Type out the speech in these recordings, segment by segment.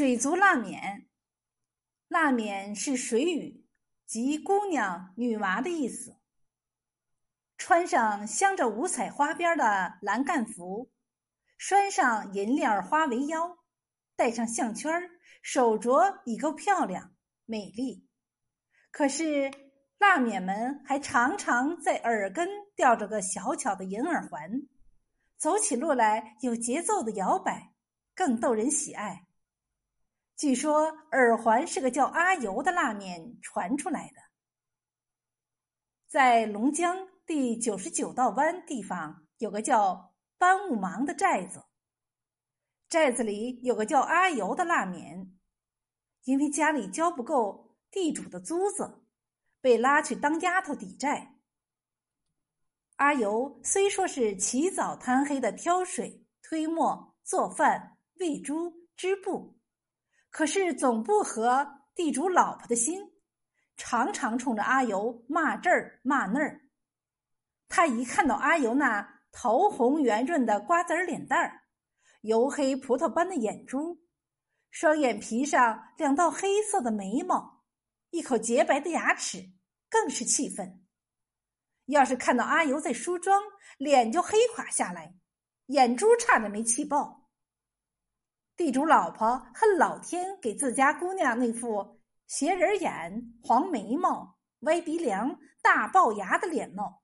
水族腊冕，蜡冕是水语，即姑娘、女娃的意思。穿上镶着五彩花边的蓝干服，拴上银链花围腰，戴上项圈手镯已够漂亮美丽。可是腊冕们还常常在耳根吊着个小巧的银耳环，走起路来有节奏的摇摆，更逗人喜爱。据说耳环是个叫阿尤的辣面传出来的。在龙江第九十九道湾地方有个叫班务芒的寨子，寨子里有个叫阿尤的辣面，因为家里交不够地主的租子，被拉去当丫头抵债。阿尤虽说是起早贪黑的挑水、推磨、做饭、喂猪、织布。可是总不合地主老婆的心，常常冲着阿尤骂这儿骂那儿。他一看到阿尤那桃红圆润的瓜子脸蛋儿，油黑葡萄般的眼珠，双眼皮上两道黑色的眉毛，一口洁白的牙齿，更是气愤。要是看到阿尤在梳妆，脸就黑垮下来，眼珠差点没气爆。地主老婆恨老天给自家姑娘那副斜人眼、黄眉毛、歪鼻梁、大龅牙的脸貌，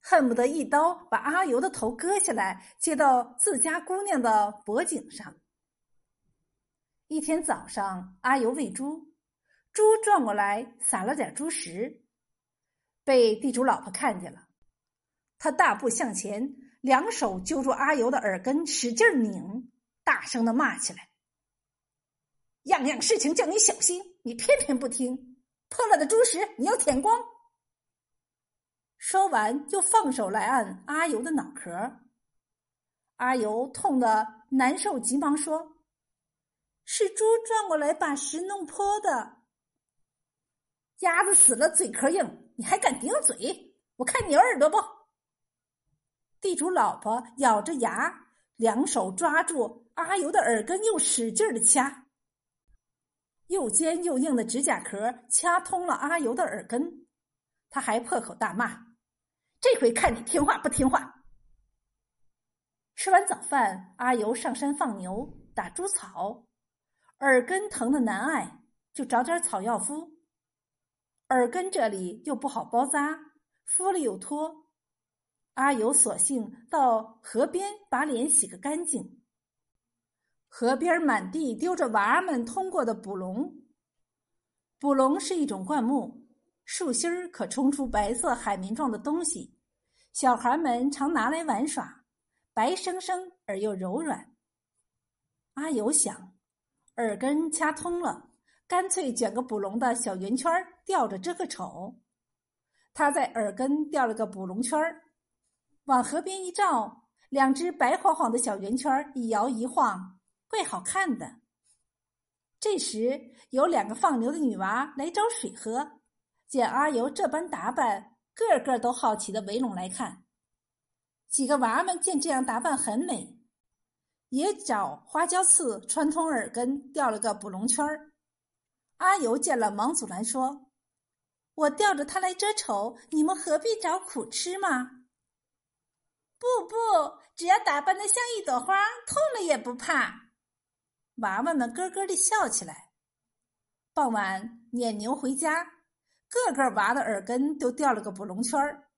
恨不得一刀把阿尤的头割下来，接到自家姑娘的脖颈上。一天早上，阿尤喂猪，猪转过来撒了点猪食，被地主老婆看见了，他大步向前，两手揪住阿尤的耳根，使劲拧。大声的骂起来：“样样事情叫你小心，你偏偏不听！破了的猪食你要舔光！”说完，就放手来按阿尤的脑壳。阿尤痛得难受，急忙说：“是猪转过来把食弄破的。鸭子死了嘴壳硬，你还敢顶嘴？我看你耳朵不？”地主老婆咬着牙。两手抓住阿尤的耳根，又使劲的掐，又尖又硬的指甲壳掐通了阿尤的耳根，他还破口大骂：“这回看你听话不听话！”吃完早饭，阿尤上山放牛、打猪草，耳根疼的难挨，就找点草药敷。耳根这里又不好包扎，敷了又脱。阿尤索性到河边把脸洗个干净。河边满地丢着娃儿们通过的捕龙。捕龙是一种灌木，树心儿可冲出白色海绵状的东西，小孩们常拿来玩耍，白生生而又柔软。阿尤想，耳根掐通了，干脆卷个捕龙的小圆圈吊着遮个丑。他在耳根吊了个捕龙圈儿。往河边一照，两只白晃晃的小圆圈一摇一晃，怪好看的。这时，有两个放牛的女娃来找水喝，见阿尤这般打扮，个个都好奇的围拢来看。几个娃们见这样打扮很美，也找花椒刺穿通耳根，吊了个捕龙圈阿尤见了，忙阻拦说：“我吊着它来遮丑，你们何必找苦吃嘛？”不不，只要打扮的像一朵花，痛了也不怕。娃娃们咯咯的笑起来。傍晚撵牛回家，个个娃的耳根都掉了个捕龙圈儿。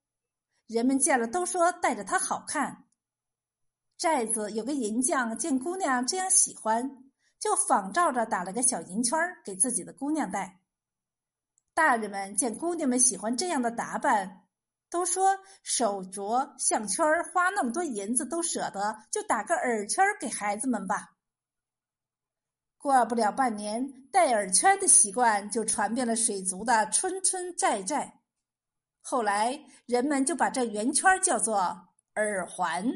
人们见了都说戴着它好看。寨子有个银匠见姑娘这样喜欢，就仿照着打了个小银圈给自己的姑娘戴。大人们见姑娘们喜欢这样的打扮。都说手镯、项圈花那么多银子都舍得，就打个耳圈给孩子们吧。过不了半年，戴耳圈的习惯就传遍了水族的村村寨寨。后来，人们就把这圆圈叫做耳环。